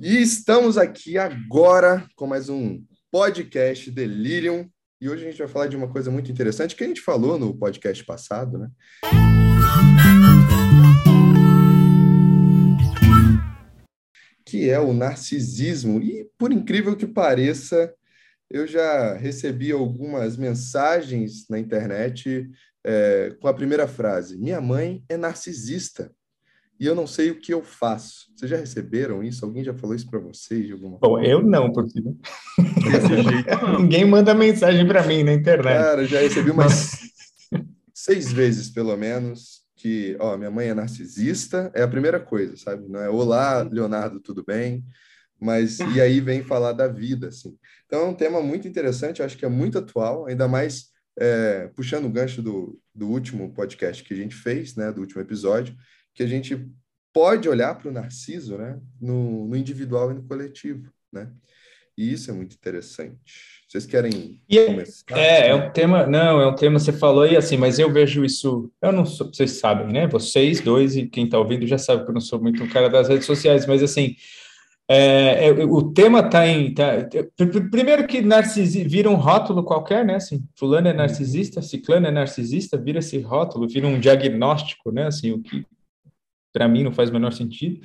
E estamos aqui agora com mais um podcast Delirium. E hoje a gente vai falar de uma coisa muito interessante que a gente falou no podcast passado, né? Que é o narcisismo. E por incrível que pareça, eu já recebi algumas mensagens na internet é, com a primeira frase: Minha mãe é narcisista e eu não sei o que eu faço. Vocês já receberam isso? Alguém já falou isso para vocês? Alguma Bom, eu não, porque desse jeito não. ninguém manda mensagem para mim na internet. Cara, já recebi umas seis vezes, pelo menos, que, ó, minha mãe é narcisista, é a primeira coisa, sabe? Não é olá, Leonardo, tudo bem? Mas e aí vem falar da vida, assim. Então é um tema muito interessante, eu acho que é muito atual, ainda mais é, puxando o gancho do, do último podcast que a gente fez, né, do último episódio, que a gente pode olhar para o Narciso né, no, no, individual e no coletivo. Né? E isso é muito interessante. Vocês querem e é, começar? É, é um tema, não, é um tema, você falou aí assim, mas eu vejo isso, eu não sou, vocês sabem, né? Vocês dois e quem está ouvindo já sabe que eu não sou muito um cara das redes sociais, mas assim, é, é, o tema está em. Tá, primeiro que narcisismo vira um rótulo qualquer, né? Assim, fulano é narcisista, ciclano é narcisista, vira esse rótulo, vira um diagnóstico, né? Assim, o que para mim não faz o menor sentido,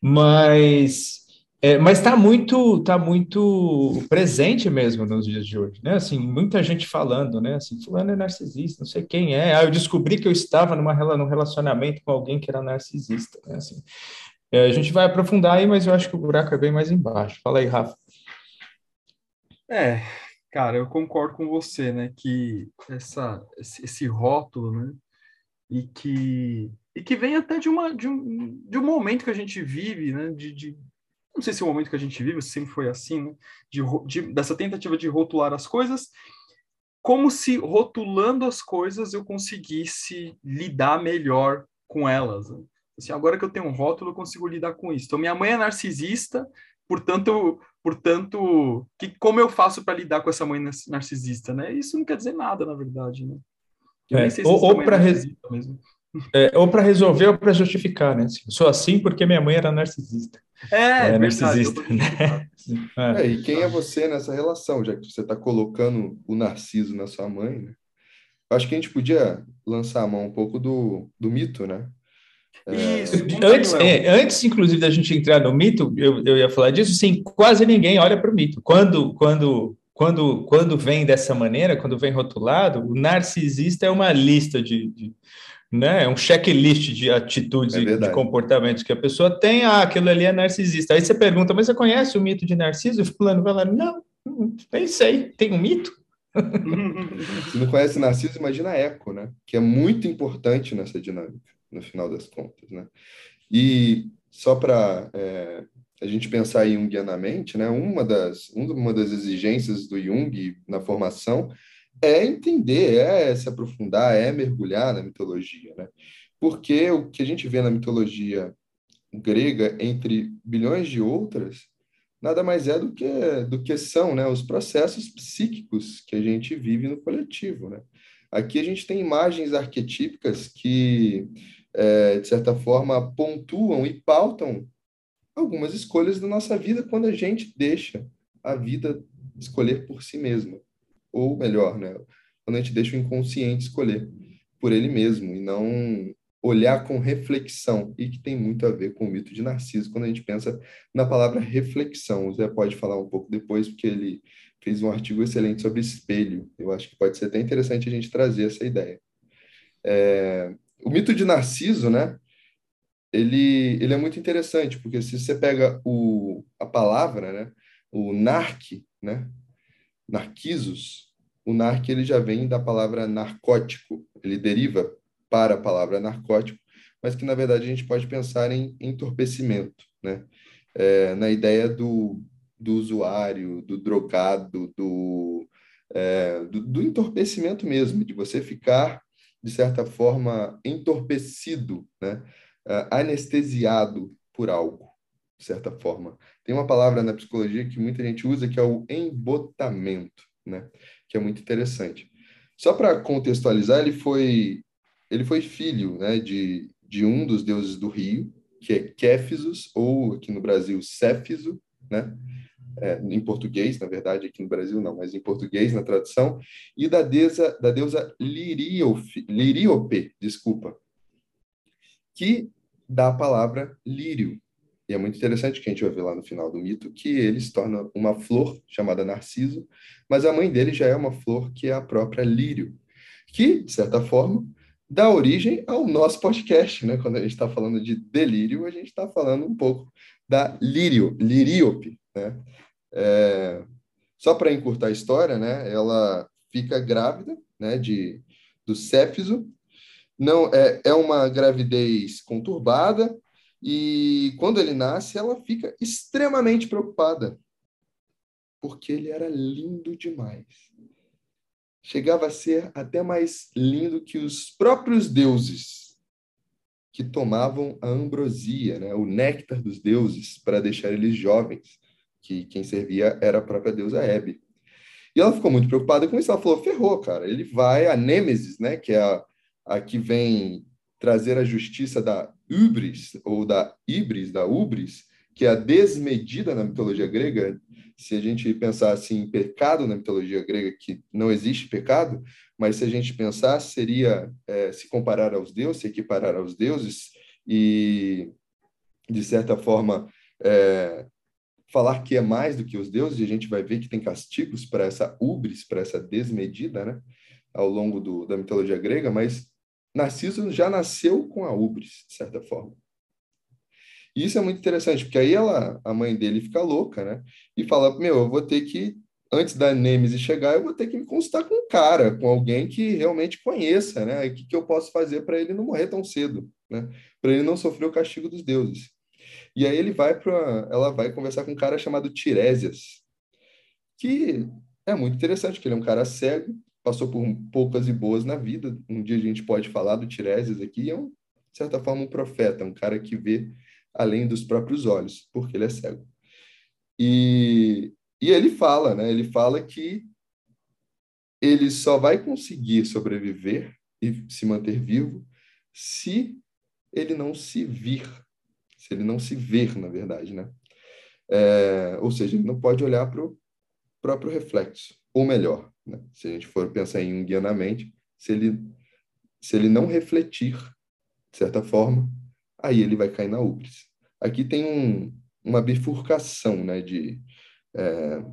mas é, mas está muito tá muito presente mesmo nos dias de hoje, né? Assim, muita gente falando, né? Assim, fulano é narcisista, não sei quem é. Ah, eu descobri que eu estava numa num relacionamento com alguém que era narcisista, né? Assim, é, a gente vai aprofundar aí, mas eu acho que o buraco é bem mais embaixo. Fala aí, Rafa. É, cara, eu concordo com você, né? Que essa esse, rótulo, né? E que e que vem até de, uma, de, um, de um momento que a gente vive, né? De, de, não sei se é o momento que a gente vive, sempre foi assim, né? De, de, dessa tentativa de rotular as coisas, como se rotulando as coisas eu conseguisse lidar melhor com elas. Né? Assim, agora que eu tenho um rótulo, eu consigo lidar com isso. Então, minha mãe é narcisista, portanto, portanto, que, como eu faço para lidar com essa mãe narcisista, né? Isso não quer dizer nada, na verdade, né? Eu é, nem sei se ou, ou para res... É, ou para resolver ou para justificar, né? Sou assim porque minha mãe era narcisista. É, é narcisista. Né? É, e quem é você nessa relação, já que você está colocando o narciso na sua mãe, né? Acho que a gente podia lançar a mão um pouco do, do mito, né? É, Isso, antes, é, antes, inclusive, da gente entrar no mito, eu, eu ia falar disso, sim, quase ninguém olha para o mito. Quando, quando, quando, quando vem dessa maneira, quando vem rotulado, o narcisista é uma lista de, de né? É um checklist de atitudes é e de comportamentos que a pessoa tem. Ah, aquilo ali é narcisista. Aí você pergunta, mas você conhece o mito de Narciso? E o fulano vai lá, não, nem sei, tem um mito? Se não conhece Narciso, imagina Eco, né? Que é muito importante nessa dinâmica, no final das contas, né? E só para é, a gente pensar junguianamente, né? Uma das, uma das exigências do Jung na formação é entender, é se aprofundar, é mergulhar na mitologia, né? Porque o que a gente vê na mitologia grega, entre bilhões de outras, nada mais é do que, do que são né, os processos psíquicos que a gente vive no coletivo. Né? Aqui a gente tem imagens arquetípicas que, é, de certa forma, pontuam e pautam algumas escolhas da nossa vida quando a gente deixa a vida escolher por si mesma ou melhor, né, quando a gente deixa o inconsciente escolher por ele mesmo e não olhar com reflexão, e que tem muito a ver com o mito de Narciso, quando a gente pensa na palavra reflexão. O Zé pode falar um pouco depois, porque ele fez um artigo excelente sobre espelho. Eu acho que pode ser até interessante a gente trazer essa ideia. É, o mito de Narciso, né? Ele, ele é muito interessante, porque se você pega o, a palavra, né? O narque, né? Narquisos, o narc ele já vem da palavra narcótico, ele deriva para a palavra narcótico, mas que na verdade a gente pode pensar em entorpecimento, né? É, na ideia do, do usuário, do drogado, do, é, do, do entorpecimento mesmo, de você ficar, de certa forma, entorpecido, né? É, anestesiado por algo, de certa forma. Tem uma palavra na psicologia que muita gente usa que é o embotamento, né? que é muito interessante. Só para contextualizar, ele foi ele foi filho né, de, de um dos deuses do rio, que é Kéfisos, ou aqui no Brasil, Céfiso, né? É, em português, na verdade, aqui no Brasil não, mas em português, na tradução, e da deusa, da deusa Liriope, desculpa, que dá a palavra lírio. E é muito interessante que a gente vai ver lá no final do mito que ele se torna uma flor chamada Narciso, mas a mãe dele já é uma flor que é a própria lírio, que, de certa forma, dá origem ao nosso podcast, né? Quando a gente está falando de delírio, a gente está falando um pouco da lírio, liríope, né? É, só para encurtar a história, né? Ela fica grávida, né? De do céfiso, não é, é uma gravidez conturbada e quando ele nasce, ela fica extremamente preocupada porque ele era lindo demais. Chegava a ser até mais lindo que os próprios deuses que tomavam a ambrosia, né, o néctar dos deuses, para deixar eles jovens, que quem servia era a própria deusa Hebe. E ela ficou muito preocupada com isso, ela falou, ferrou, cara, ele vai, a Nêmesis, né, que é a, a que vem trazer a justiça da Ubris, ou da Ibris, da Ubris, que é a desmedida na mitologia grega, se a gente pensar assim em pecado na mitologia grega, que não existe pecado, mas se a gente pensar, seria é, se comparar aos deuses, se equiparar aos deuses e, de certa forma, é, falar que é mais do que os deuses, e a gente vai ver que tem castigos para essa ubris, para essa desmedida, né, ao longo do, da mitologia grega, mas Narciso já nasceu com a ubris, de certa forma. E isso é muito interessante, porque aí ela, a mãe dele fica louca, né? E fala: Meu, eu vou ter que, antes da Nemesis chegar, eu vou ter que me consultar com um cara, com alguém que realmente conheça, né? O que, que eu posso fazer para ele não morrer tão cedo, né? Para ele não sofrer o castigo dos deuses. E aí ele vai para, ela vai conversar com um cara chamado Tiresias, que é muito interessante, que ele é um cara cego, passou por poucas e boas na vida. Um dia a gente pode falar do Tiresias aqui, é um, de certa forma um profeta, um cara que vê além dos próprios olhos, porque ele é cego. E, e ele fala, né? Ele fala que ele só vai conseguir sobreviver e se manter vivo se ele não se vir, se ele não se ver, na verdade, né? É, ou seja, ele não pode olhar para o próprio reflexo, ou melhor, né? se a gente for pensar em um guianamente, se ele se ele não refletir de certa forma, aí ele vai cair na ubris. Aqui tem um, uma bifurcação né, de, é,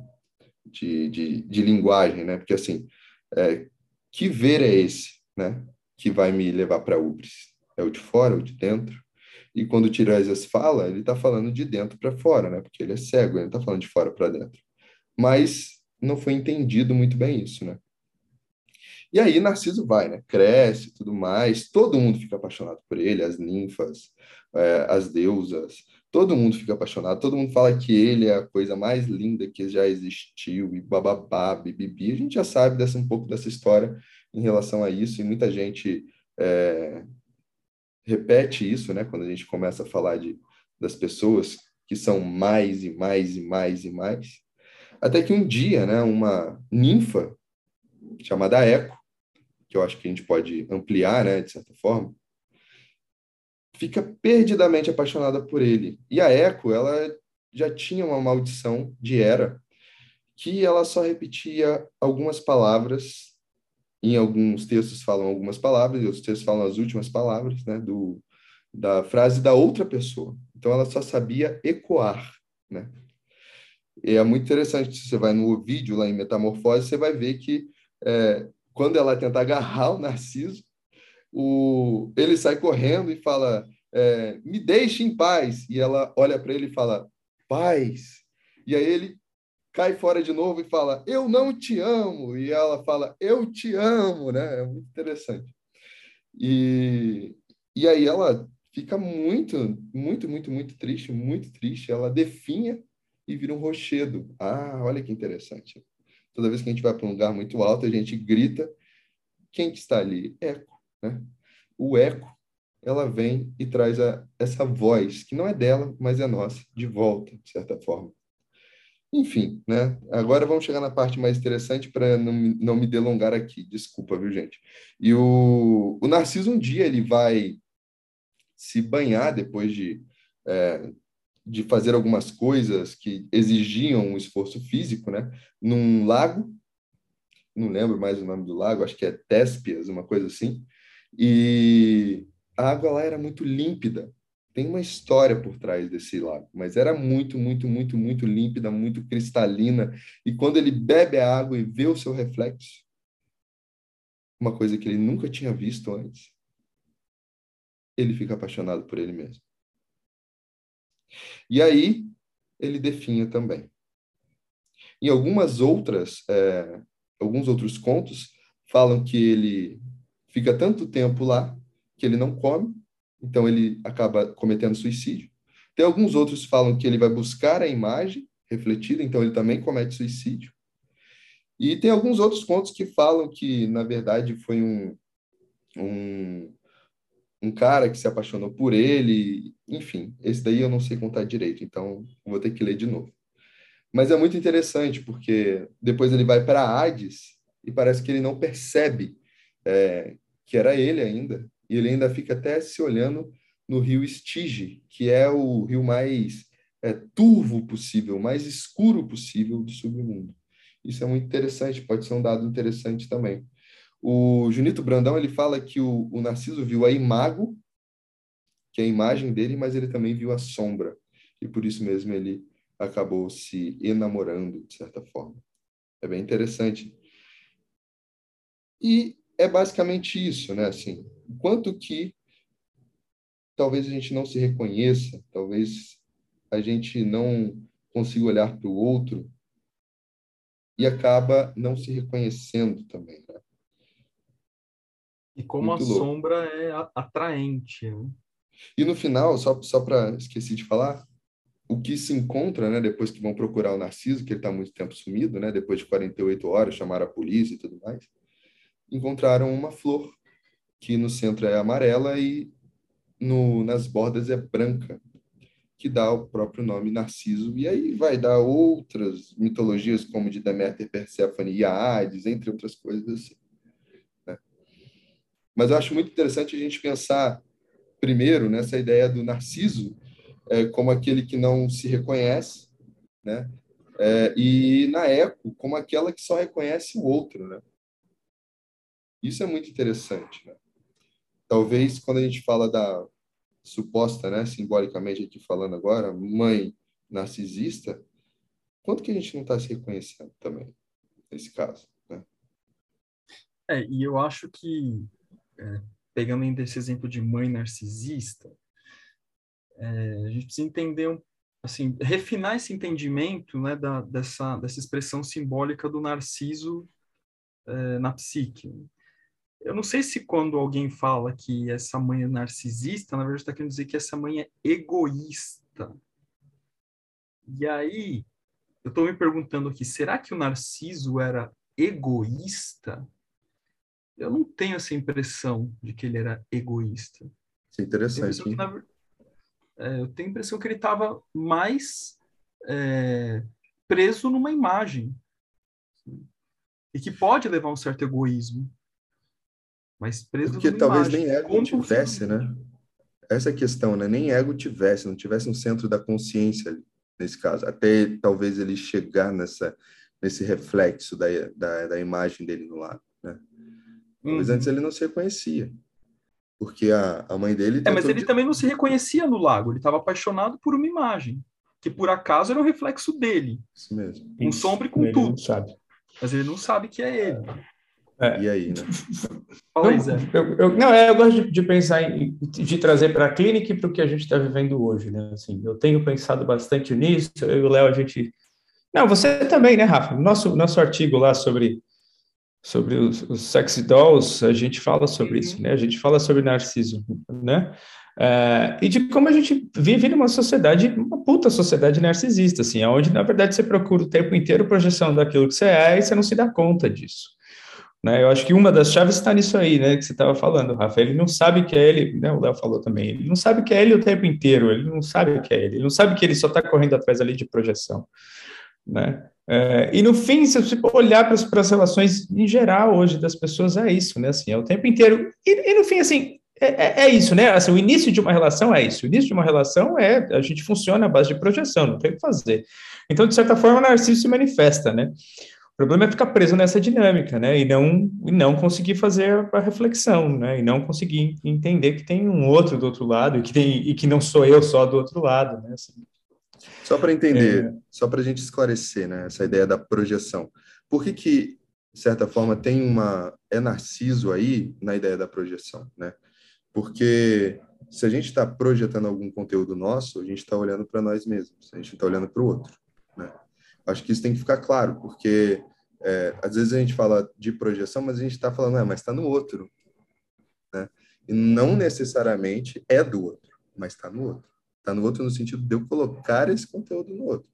de, de, de, linguagem, né? porque assim, é, que ver é esse né, que vai me levar para a ubris? É o de fora, ou de dentro? E quando o Tiresias fala, ele está falando de dentro para fora, né? porque ele é cego, ele não está falando de fora para dentro. Mas não foi entendido muito bem isso, né? E aí Narciso vai, né? Cresce tudo mais, todo mundo fica apaixonado por ele, as ninfas, é, as deusas, todo mundo fica apaixonado, todo mundo fala que ele é a coisa mais linda que já existiu, e bababá, bibibi. A gente já sabe dessa, um pouco dessa história em relação a isso, e muita gente é, repete isso, né? Quando a gente começa a falar de, das pessoas que são mais e mais e mais e mais. Até que um dia, né, uma ninfa chamada Eco, que eu acho que a gente pode ampliar, né, de certa forma, fica perdidamente apaixonada por ele. E a Eco, ela já tinha uma maldição de Hera, que ela só repetia algumas palavras, em alguns textos falam algumas palavras, e outros textos falam as últimas palavras, né, do, da frase da outra pessoa. Então ela só sabia ecoar, né? E é muito interessante, você vai no vídeo lá em Metamorfose, você vai ver que é, quando ela tenta agarrar o Narciso, o, ele sai correndo e fala: é, Me deixe em paz. E ela olha para ele e fala: Paz. E aí ele cai fora de novo e fala: Eu não te amo. E ela fala: Eu te amo. Né? É muito interessante. E, e aí ela fica muito, muito, muito, muito triste, muito triste. Ela definha e vira um rochedo. Ah, olha que interessante. Toda vez que a gente vai para um lugar muito alto, a gente grita. Quem que está ali? Eco. Né? O eco, ela vem e traz a, essa voz, que não é dela, mas é nossa, de volta, de certa forma. Enfim, né? Agora vamos chegar na parte mais interessante para não, não me delongar aqui. Desculpa, viu, gente? E o, o Narciso, um dia, ele vai se banhar depois de, é, de fazer algumas coisas que exigiam um esforço físico, né? Num lago, não lembro mais o nome do lago, acho que é Téspias, uma coisa assim. E a água lá era muito límpida. Tem uma história por trás desse lago, mas era muito, muito, muito, muito límpida, muito cristalina. E quando ele bebe a água e vê o seu reflexo, uma coisa que ele nunca tinha visto antes, ele fica apaixonado por ele mesmo. E aí ele definha também. Em algumas outras, é, alguns outros contos falam que ele fica tanto tempo lá que ele não come, então ele acaba cometendo suicídio. Tem alguns outros falam que ele vai buscar a imagem refletida, então ele também comete suicídio. E tem alguns outros contos que falam que, na verdade, foi um, um, um cara que se apaixonou por ele. Enfim, esse daí eu não sei contar direito, então vou ter que ler de novo. Mas é muito interessante, porque depois ele vai para Hades e parece que ele não percebe é, que era ele ainda. E ele ainda fica até se olhando no rio Estige, que é o rio mais é, turvo possível, mais escuro possível do submundo. Isso é muito interessante, pode ser um dado interessante também. O Junito Brandão ele fala que o, o Narciso viu a imago, que é a imagem dele, mas ele também viu a sombra. E por isso mesmo ele acabou se enamorando, de certa forma. É bem interessante. E é basicamente isso, né? Assim, quanto que talvez a gente não se reconheça, talvez a gente não consiga olhar para o outro e acaba não se reconhecendo também. E como Muito a louco. sombra é atraente. Né? E no final, só, só para esqueci de falar, o que se encontra, né, depois que vão procurar o Narciso, que ele está muito tempo sumido, né, depois de 48 horas, chamaram a polícia e tudo mais, encontraram uma flor, que no centro é amarela e no, nas bordas é branca que dá o próprio nome Narciso, e aí vai dar outras mitologias, como de Deméter, Perséfone e Hades, entre outras coisas assim. Mas eu acho muito interessante a gente pensar, primeiro, nessa ideia do Narciso é, como aquele que não se reconhece, né? É, e na Eco, como aquela que só reconhece o outro, né? Isso é muito interessante, né? Talvez quando a gente fala da suposta, né, simbolicamente aqui falando agora, mãe narcisista, quanto que a gente não está se reconhecendo também nesse caso, né? É, e eu acho que, é, pegando ainda esse exemplo de mãe narcisista, é, a gente precisa entender, assim, refinar esse entendimento, né, da, dessa, dessa expressão simbólica do narciso é, na psique. Eu não sei se quando alguém fala que essa mãe é narcisista, na verdade está querendo dizer que essa mãe é egoísta. E aí, eu estou me perguntando aqui, será que o Narciso era egoísta? Eu não tenho essa impressão de que ele era egoísta. Isso é interessante. Eu, na, é, eu tenho a impressão que ele estava mais é, preso numa imagem. E que pode levar a um certo egoísmo. Mas preso Porque talvez imagem. nem ego tivesse, né? Essa é questão, né? Nem ego tivesse, não tivesse um centro da consciência nesse caso. Até talvez ele chegar nessa, nesse reflexo da, da, da imagem dele no lado, né? Mas uhum. antes ele não se reconhecia. Porque a, a mãe dele... É, mas ele de... também não se reconhecia no lago. Ele estava apaixonado por uma imagem. Que por acaso era um reflexo dele. Isso mesmo. Um Isso. sombra com ele tudo. sabe. Mas ele não sabe que é ele. É. E aí, né? Fala aí, Zé. Eu, eu, não, é, eu gosto de, de pensar em de trazer para a clínica e para o que a gente está vivendo hoje, né? Assim, eu tenho pensado bastante nisso. Eu e o Léo, a gente. Não, você também, né, Rafa? Nosso, nosso artigo lá sobre, sobre os, os sexy dolls, a gente fala sobre isso, né? A gente fala sobre narciso, né? É, e de como a gente vive numa sociedade, uma puta sociedade narcisista, assim, onde, na verdade, você procura o tempo inteiro projeção daquilo que você é e você não se dá conta disso. Né? Eu acho que uma das chaves está nisso aí, né, que você estava falando, Rafa. Ele não sabe que é ele, né, o Léo falou também, ele não sabe que é ele o tempo inteiro, ele não sabe que é ele, ele não sabe que ele só está correndo atrás ali de projeção. Né? É, e no fim, se você olhar para as relações em geral hoje das pessoas, é isso, né? Assim, é o tempo inteiro. E, e, no fim, assim, é, é, é, isso, né? Assim, o início de uma relação é isso. O início de uma relação é a gente funciona à base de projeção, não tem o que fazer. Então, de certa forma, o narciso se manifesta, né? O problema é ficar preso nessa dinâmica, né? E não, e não conseguir fazer a reflexão, né? E não conseguir entender que tem um outro do outro lado e que, tem, e que não sou eu só do outro lado, né? Assim, só para entender, é... só para a gente esclarecer, né? Essa ideia da projeção. Por que que, de certa forma, tem uma... É narciso aí na ideia da projeção, né? Porque se a gente está projetando algum conteúdo nosso, a gente está olhando para nós mesmos, a gente está olhando para o outro, né? Acho que isso tem que ficar claro, porque é, às vezes a gente fala de projeção, mas a gente está falando, é, mas está no outro. Né? E não necessariamente é do outro, mas está no outro. Está no outro no sentido de eu colocar esse conteúdo no outro,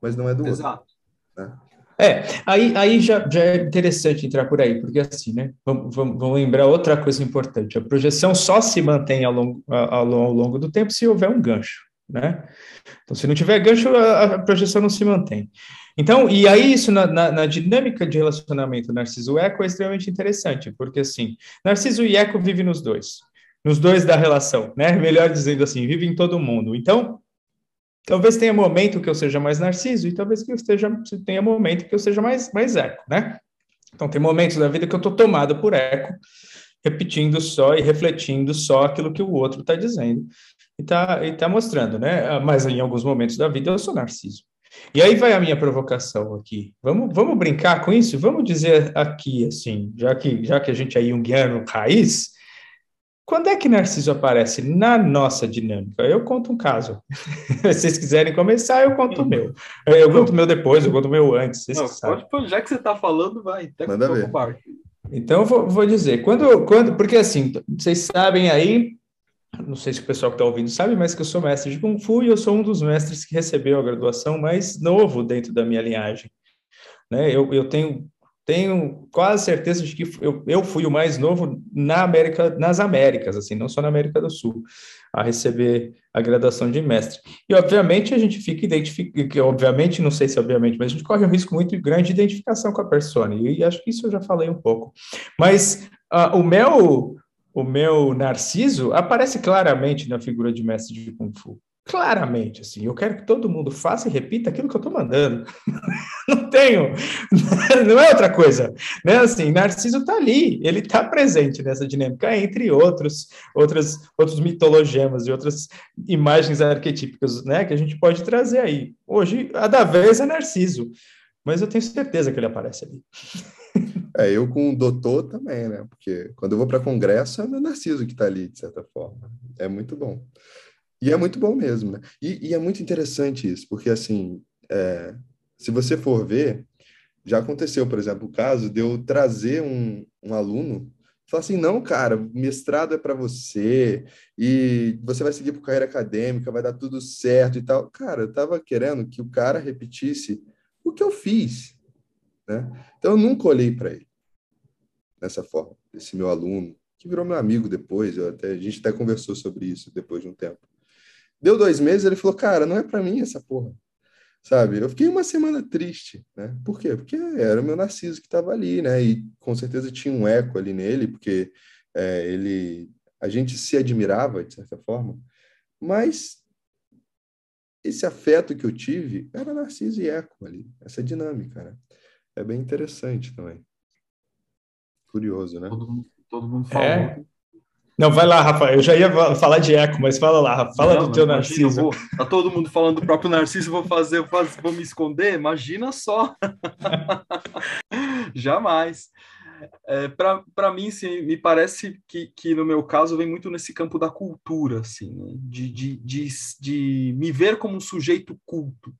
mas não é do Exato. outro. Né? É, aí, aí já, já é interessante entrar por aí, porque assim, né? Vamos, vamos, vamos lembrar outra coisa importante: a projeção só se mantém ao longo, ao, ao longo do tempo se houver um gancho né? Então, se não tiver gancho, a, a projeção não se mantém. Então, e aí isso na, na, na dinâmica de relacionamento Narciso-Eco é extremamente interessante, porque assim, Narciso e Eco vivem nos dois, nos dois da relação, né? Melhor dizendo assim, vive em todo mundo. Então, talvez tenha momento que eu seja mais Narciso e talvez que eu esteja, tenha momento que eu seja mais, mais Eco, né? Então, tem momentos da vida que eu estou tomado por Eco, repetindo só e refletindo só aquilo que o outro está dizendo e está e tá mostrando, né? Mas em alguns momentos da vida eu sou narciso. E aí vai a minha provocação aqui. Vamos, vamos brincar com isso? Vamos dizer aqui, assim, já que, já que a gente é junguiano raiz, quando é que Narciso aparece na nossa dinâmica? Eu conto um caso. Se vocês quiserem começar, eu conto o meu. Eu conto o meu depois, eu conto o meu antes. Não, pode, já que você está falando, vai. Até Manda ver. Então, eu vou, vou dizer. Quando, quando, porque assim, vocês sabem aí, não sei se o pessoal que está ouvindo sabe, mas que eu sou mestre de Kung Fu e eu sou um dos mestres que recebeu a graduação mais novo dentro da minha linhagem. Né? Eu, eu tenho, tenho quase certeza de que eu, eu fui o mais novo na América, nas Américas, assim, não só na América do Sul, a receber a graduação de mestre. E, obviamente, a gente fica identificando, obviamente, não sei se obviamente, mas a gente corre um risco muito grande de identificação com a persona, e acho que isso eu já falei um pouco. Mas uh, o meu o meu Narciso aparece claramente na figura de mestre de Kung Fu. Claramente, assim, eu quero que todo mundo faça e repita aquilo que eu estou mandando. não tenho, não é outra coisa, né? Assim, Narciso está ali, ele está presente nessa dinâmica, entre outros, outras, outros mitologemas e outras imagens arquetípicas, né? Que a gente pode trazer aí. Hoje, a da vez é Narciso, mas eu tenho certeza que ele aparece ali. É, eu com o doutor também, né? Porque quando eu vou para congresso, é o meu Narciso que está ali, de certa forma. É muito bom. E é muito bom mesmo, né? E, e é muito interessante isso, porque, assim, é, se você for ver, já aconteceu, por exemplo, o caso de eu trazer um, um aluno falar assim, não, cara, mestrado é para você e você vai seguir por carreira acadêmica, vai dar tudo certo e tal. Cara, eu estava querendo que o cara repetisse o que eu fiz, né? Então, eu nunca olhei para ele dessa forma, esse meu aluno, que virou meu amigo depois, eu até, a gente até conversou sobre isso depois de um tempo. Deu dois meses, ele falou, cara, não é para mim essa porra, sabe? Eu fiquei uma semana triste, né? Por quê? Porque era o meu Narciso que estava ali, né? E com certeza tinha um eco ali nele, porque é, ele, a gente se admirava, de certa forma, mas esse afeto que eu tive era Narciso e Eco ali, essa dinâmica, né? é bem interessante também. Curioso, né? Todo mundo, todo mundo fala. É. Não, vai lá, Rafa. Eu já ia falar de eco, mas fala lá, Rafa. Fala não, do teu imagina, Narciso. Vou, tá todo mundo falando do próprio Narciso, vou fazer, vou, fazer, vou me esconder? Imagina só. Jamais. É, para mim, sim, me parece que, que no meu caso vem muito nesse campo da cultura, assim, né? de, de, de, de me ver como um sujeito culto.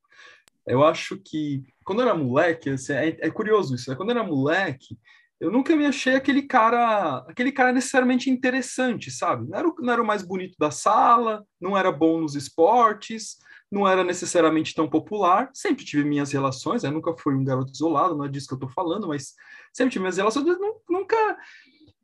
Eu acho que quando eu era moleque, assim, é, é, curioso isso, né? quando eu era moleque, eu nunca me achei aquele cara, aquele cara necessariamente interessante, sabe? Não era, o, não era o mais bonito da sala, não era bom nos esportes, não era necessariamente tão popular. Sempre tive minhas relações, eu nunca fui um garoto isolado, não é disso que eu tô falando, mas sempre tive minhas relações, nunca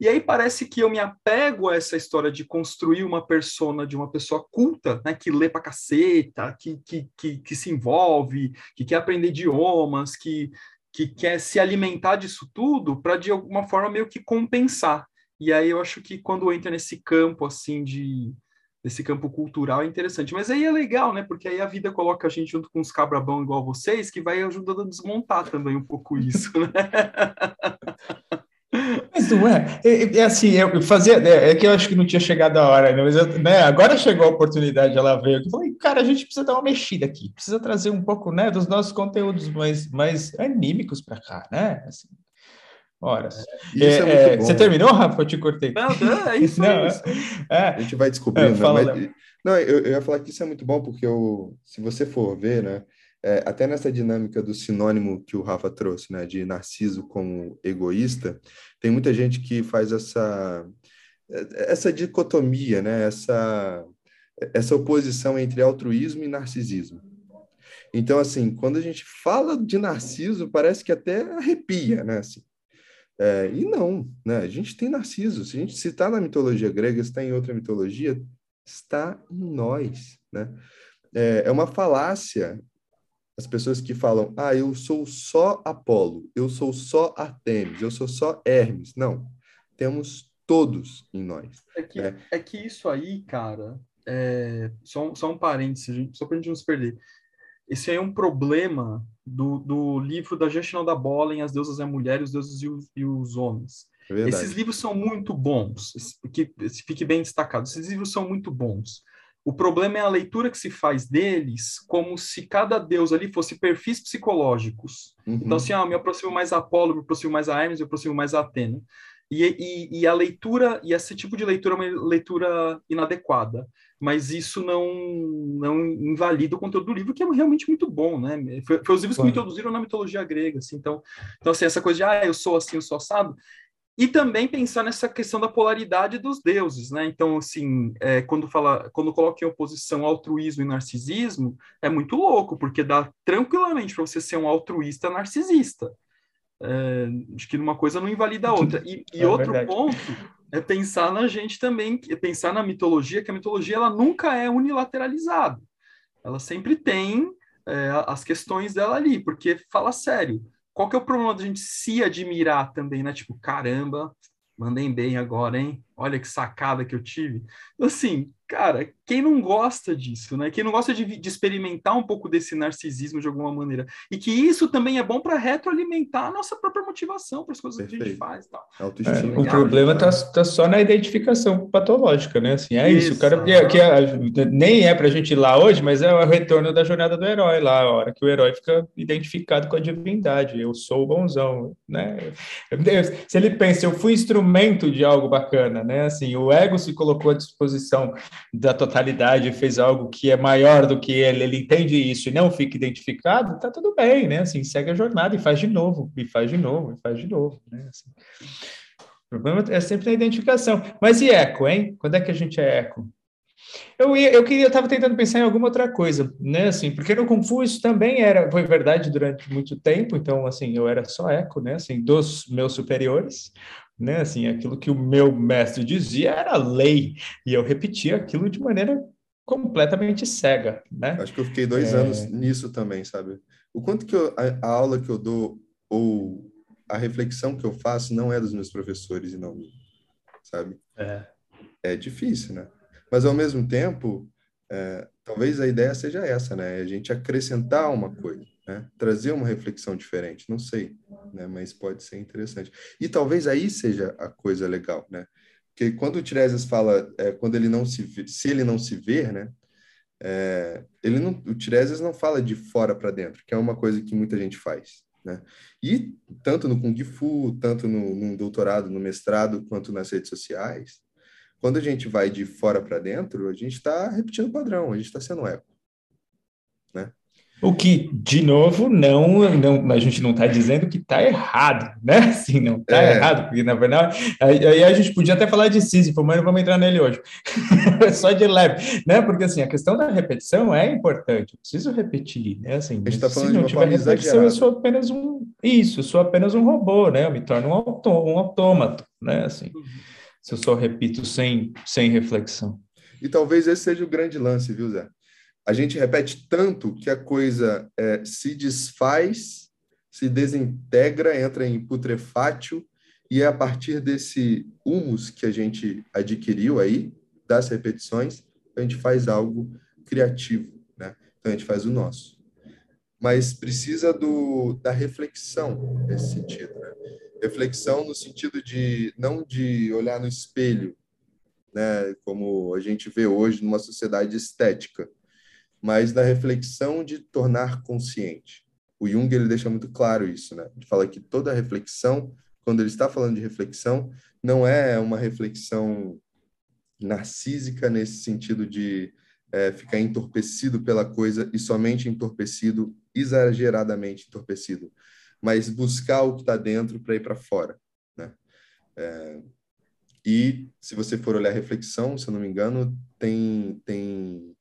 e aí parece que eu me apego a essa história de construir uma persona de uma pessoa culta, né, que lê pra caceta, que, que, que, que se envolve, que quer aprender idiomas, que, que quer se alimentar disso tudo para de alguma forma meio que compensar. E aí eu acho que quando entra nesse campo assim de desse campo cultural é interessante. Mas aí é legal, né? Porque aí a vida coloca a gente junto com uns cabrabão igual vocês, que vai ajudando a desmontar também um pouco isso, né? Mas não é. É, é assim, eu fazia. É, é, que eu acho que não tinha chegado a hora, né? mas eu, né, agora chegou a oportunidade, ela veio. Eu falei, cara, a gente precisa dar uma mexida aqui, precisa trazer um pouco né, dos nossos conteúdos mais, mais anímicos para cá, né? Assim, horas. É, é, é você terminou, Rafa? Eu te cortei. Não, não é isso. não, isso. a gente vai descobrindo. Fala, mas, não, eu, eu ia falar que isso é muito bom, porque eu, se você for ver, né? É, até nessa dinâmica do sinônimo que o Rafa trouxe, né, de narciso como egoísta, tem muita gente que faz essa essa dicotomia, né, essa essa oposição entre altruísmo e narcisismo. Então, assim, quando a gente fala de narciso, parece que até arrepia, né, assim. É, e não, né? A gente tem narciso. Se a gente citar na mitologia grega, está em outra mitologia, está em nós, né? É, é uma falácia as pessoas que falam, ah, eu sou só Apolo, eu sou só Artemis, eu sou só Hermes. Não, temos todos em nós. É que, é. é que isso aí, cara, é, só, só um parênteses, só para a gente não se perder. Esse aí é um problema do, do livro da gestão da bola em As Deusas e a Mulher, os Deuses e os, e os Homens. É Esses livros são muito bons, que fique bem destacado. Esses livros são muito bons. O problema é a leitura que se faz deles como se cada deus ali fosse perfis psicológicos. Uhum. Então, assim, ah, eu me aproximo mais a Apolo, me aproximo mais a Hermes, me aproximo mais a Atena. E, e, e, a leitura, e esse tipo de leitura é uma leitura inadequada. Mas isso não, não invalida o conteúdo do livro, que é realmente muito bom, né? Foi, foi os livros que me introduziram na mitologia grega, assim. Então, então assim, essa coisa de, ah, eu sou assim, eu sou assado, e também pensar nessa questão da polaridade dos deuses, né? Então, assim, é, quando fala, quando coloca em oposição altruísmo e narcisismo, é muito louco, porque dá tranquilamente para você ser um altruísta narcisista. É, acho que uma coisa não invalida a outra. E, e é outro verdade. ponto é pensar na gente também, é pensar na mitologia, que a mitologia ela nunca é unilateralizada. Ela sempre tem é, as questões dela ali, porque fala sério qual que é o problema da gente se admirar também, né? Tipo, caramba, mandei bem agora, hein? Olha que sacada que eu tive. Assim, cara, quem não gosta disso, né? Quem não gosta de, de experimentar um pouco desse narcisismo de alguma maneira. E que isso também é bom para retroalimentar a nossa própria motivação para as coisas Perfeito. que a gente faz. Tal. É, o problema está tá só na identificação patológica, né? Assim, é isso, isso cara, que, que é, nem é para a gente ir lá hoje, mas é o retorno da jornada do herói lá, a hora que o herói fica identificado com a divindade. Eu sou o bonzão, né? Se ele pensa, eu fui instrumento de algo bacana, né? Assim, o ego se colocou à disposição da totalidade, fez algo que é maior do que ele, ele entende isso e não fica identificado, tá tudo bem, né? Assim, segue a jornada e faz de novo, e faz de novo, e faz de novo, né? Assim, o problema é sempre a identificação. Mas e eco, hein? Quando é que a gente é eco? Eu, ia, eu queria, eu estava tentando pensar em alguma outra coisa, né? Assim, porque no isso também era, foi verdade durante muito tempo. Então, assim, eu era só eco, né? Assim, dos meus superiores né? Assim, aquilo que o meu mestre dizia era lei, e eu repetia aquilo de maneira completamente cega, né? Acho que eu fiquei dois é... anos nisso também, sabe? O quanto que eu, a, a, aula que eu dou ou a reflexão que eu faço não é dos meus professores e não sabe? É. É difícil, né? Mas ao mesmo tempo, é, talvez a ideia seja essa, né? A gente acrescentar uma coisa né? trazer uma reflexão diferente, não sei, né? mas pode ser interessante. E talvez aí seja a coisa legal, né? Porque quando o Tiresias fala, é, quando ele não se se ele não se ver, né? É, ele não, o Tiresias não fala de fora para dentro, que é uma coisa que muita gente faz, né? E tanto no Kung Fu, tanto no, no doutorado, no mestrado, quanto nas redes sociais, quando a gente vai de fora para dentro, a gente está repetindo o padrão, a gente está sendo eco, né? O que, de novo, não, não a gente não está dizendo que está errado, né? Assim, não está é. errado, porque na verdade, aí, a gente podia até falar de Sísifo, mas não vamos entrar nele hoje. Só de leve, né? Porque assim, a questão da repetição é importante, eu preciso repetir, né? Assim, a gente está falando se não de tiver repetição, exagerada. eu sou apenas um. Isso, eu sou apenas um robô, né? Eu me torno um, autô, um autômato, né? Assim, se eu só repito sem, sem reflexão. E talvez esse seja o grande lance, viu, Zé? a gente repete tanto que a coisa é, se desfaz, se desintegra, entra em putrefátio E é a partir desse humus que a gente adquiriu aí, das repetições, a gente faz algo criativo, né? Então a gente faz o nosso. Mas precisa do, da reflexão nesse sentido, né? Reflexão no sentido de não de olhar no espelho, né, como a gente vê hoje numa sociedade estética, mas da reflexão de tornar consciente. O Jung ele deixa muito claro isso, né? Ele fala que toda reflexão, quando ele está falando de reflexão, não é uma reflexão narcísica nesse sentido de é, ficar entorpecido pela coisa e somente entorpecido, exageradamente entorpecido, mas buscar o que está dentro para ir para fora. Né? É, e se você for olhar a reflexão, se eu não me engano, tem, tem,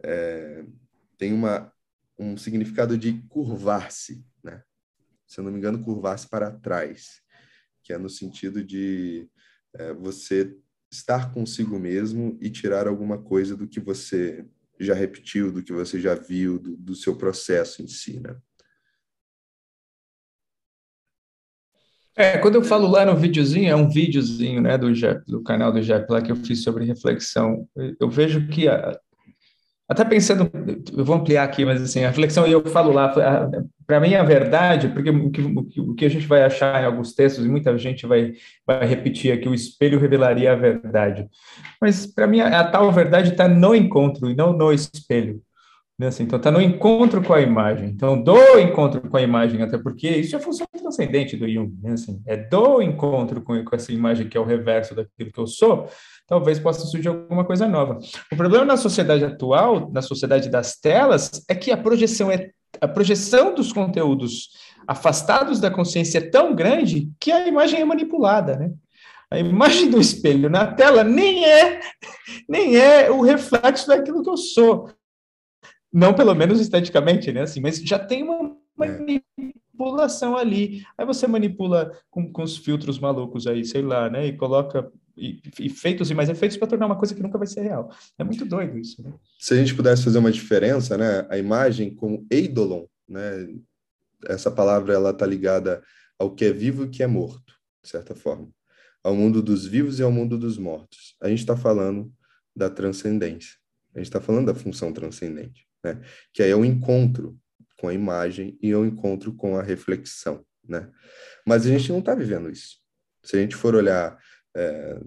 é, tem uma, um significado de curvar-se, né? Se eu não me engano, curvar-se para trás, que é no sentido de é, você estar consigo mesmo e tirar alguma coisa do que você já repetiu, do que você já viu, do, do seu processo em si, né? É, quando eu falo lá no videozinho, é um videozinho, né, do Jep, do canal do Jep lá que eu fiz sobre reflexão. Eu vejo que a, até pensando, eu vou ampliar aqui, mas assim, a reflexão, e eu falo lá, para mim a verdade, porque o que, o que, a gente vai achar em alguns textos, e muita gente vai, vai repetir aqui, o espelho revelaria a verdade. Mas para mim a, a, tal verdade está no encontro e não no espelho. Né? Assim, então, está no encontro com a imagem. Então, do encontro com a imagem, até porque isso é função transcendente do Jung. Né? Assim, é do encontro com, com essa imagem que é o reverso daquilo que eu sou, talvez possa surgir alguma coisa nova. O problema na sociedade atual, na sociedade das telas, é que a projeção é a projeção dos conteúdos afastados da consciência é tão grande que a imagem é manipulada, né? A imagem do espelho na tela nem é nem é o reflexo daquilo que eu sou não pelo menos esteticamente, né? Assim, mas já tem uma é. manipulação ali. Aí você manipula com, com os filtros malucos aí, sei lá, né? E coloca e, e mais efeitos para tornar uma coisa que nunca vai ser real. É muito doido isso, né? Se a gente pudesse fazer uma diferença, né? A imagem como eidolon, né? Essa palavra ela tá ligada ao que é vivo e que é morto, de certa forma. Ao mundo dos vivos e ao mundo dos mortos. A gente está falando da transcendência. A gente está falando da função transcendente né? Que aí é o encontro com a imagem e é o encontro com a reflexão, né? Mas a gente não está vivendo isso. Se a gente for olhar é,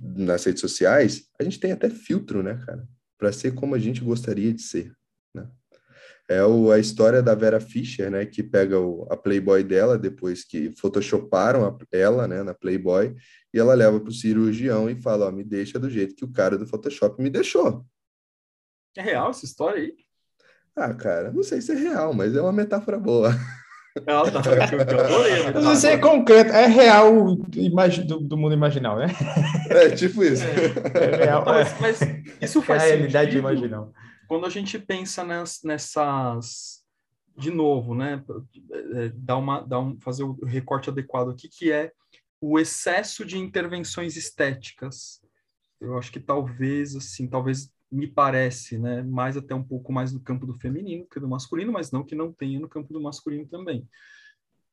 nas redes sociais, a gente tem até filtro, né, cara? Para ser como a gente gostaria de ser, né? É o, a história da Vera Fischer, né, que pega o, a Playboy dela depois que photoshoparam a, ela, né, na Playboy, e ela leva para o cirurgião e fala, ó, me deixa do jeito que o cara do Photoshop me deixou. É real essa história aí? Ah, cara, não sei se é real, mas é uma metáfora boa. Ah, tá. Eu adorei Não sei é concreto, é real do, do mundo imaginal, né? É, tipo isso. É, é real, mas, mas, isso faz é a realidade imaginal. Quando a gente pensa nas, nessas. De novo, né? É, dar uma, dar um, fazer o recorte adequado aqui, que é o excesso de intervenções estéticas. Eu acho que talvez, assim, talvez me parece, né, mais até um pouco mais no campo do feminino que do masculino, mas não que não tenha no campo do masculino também.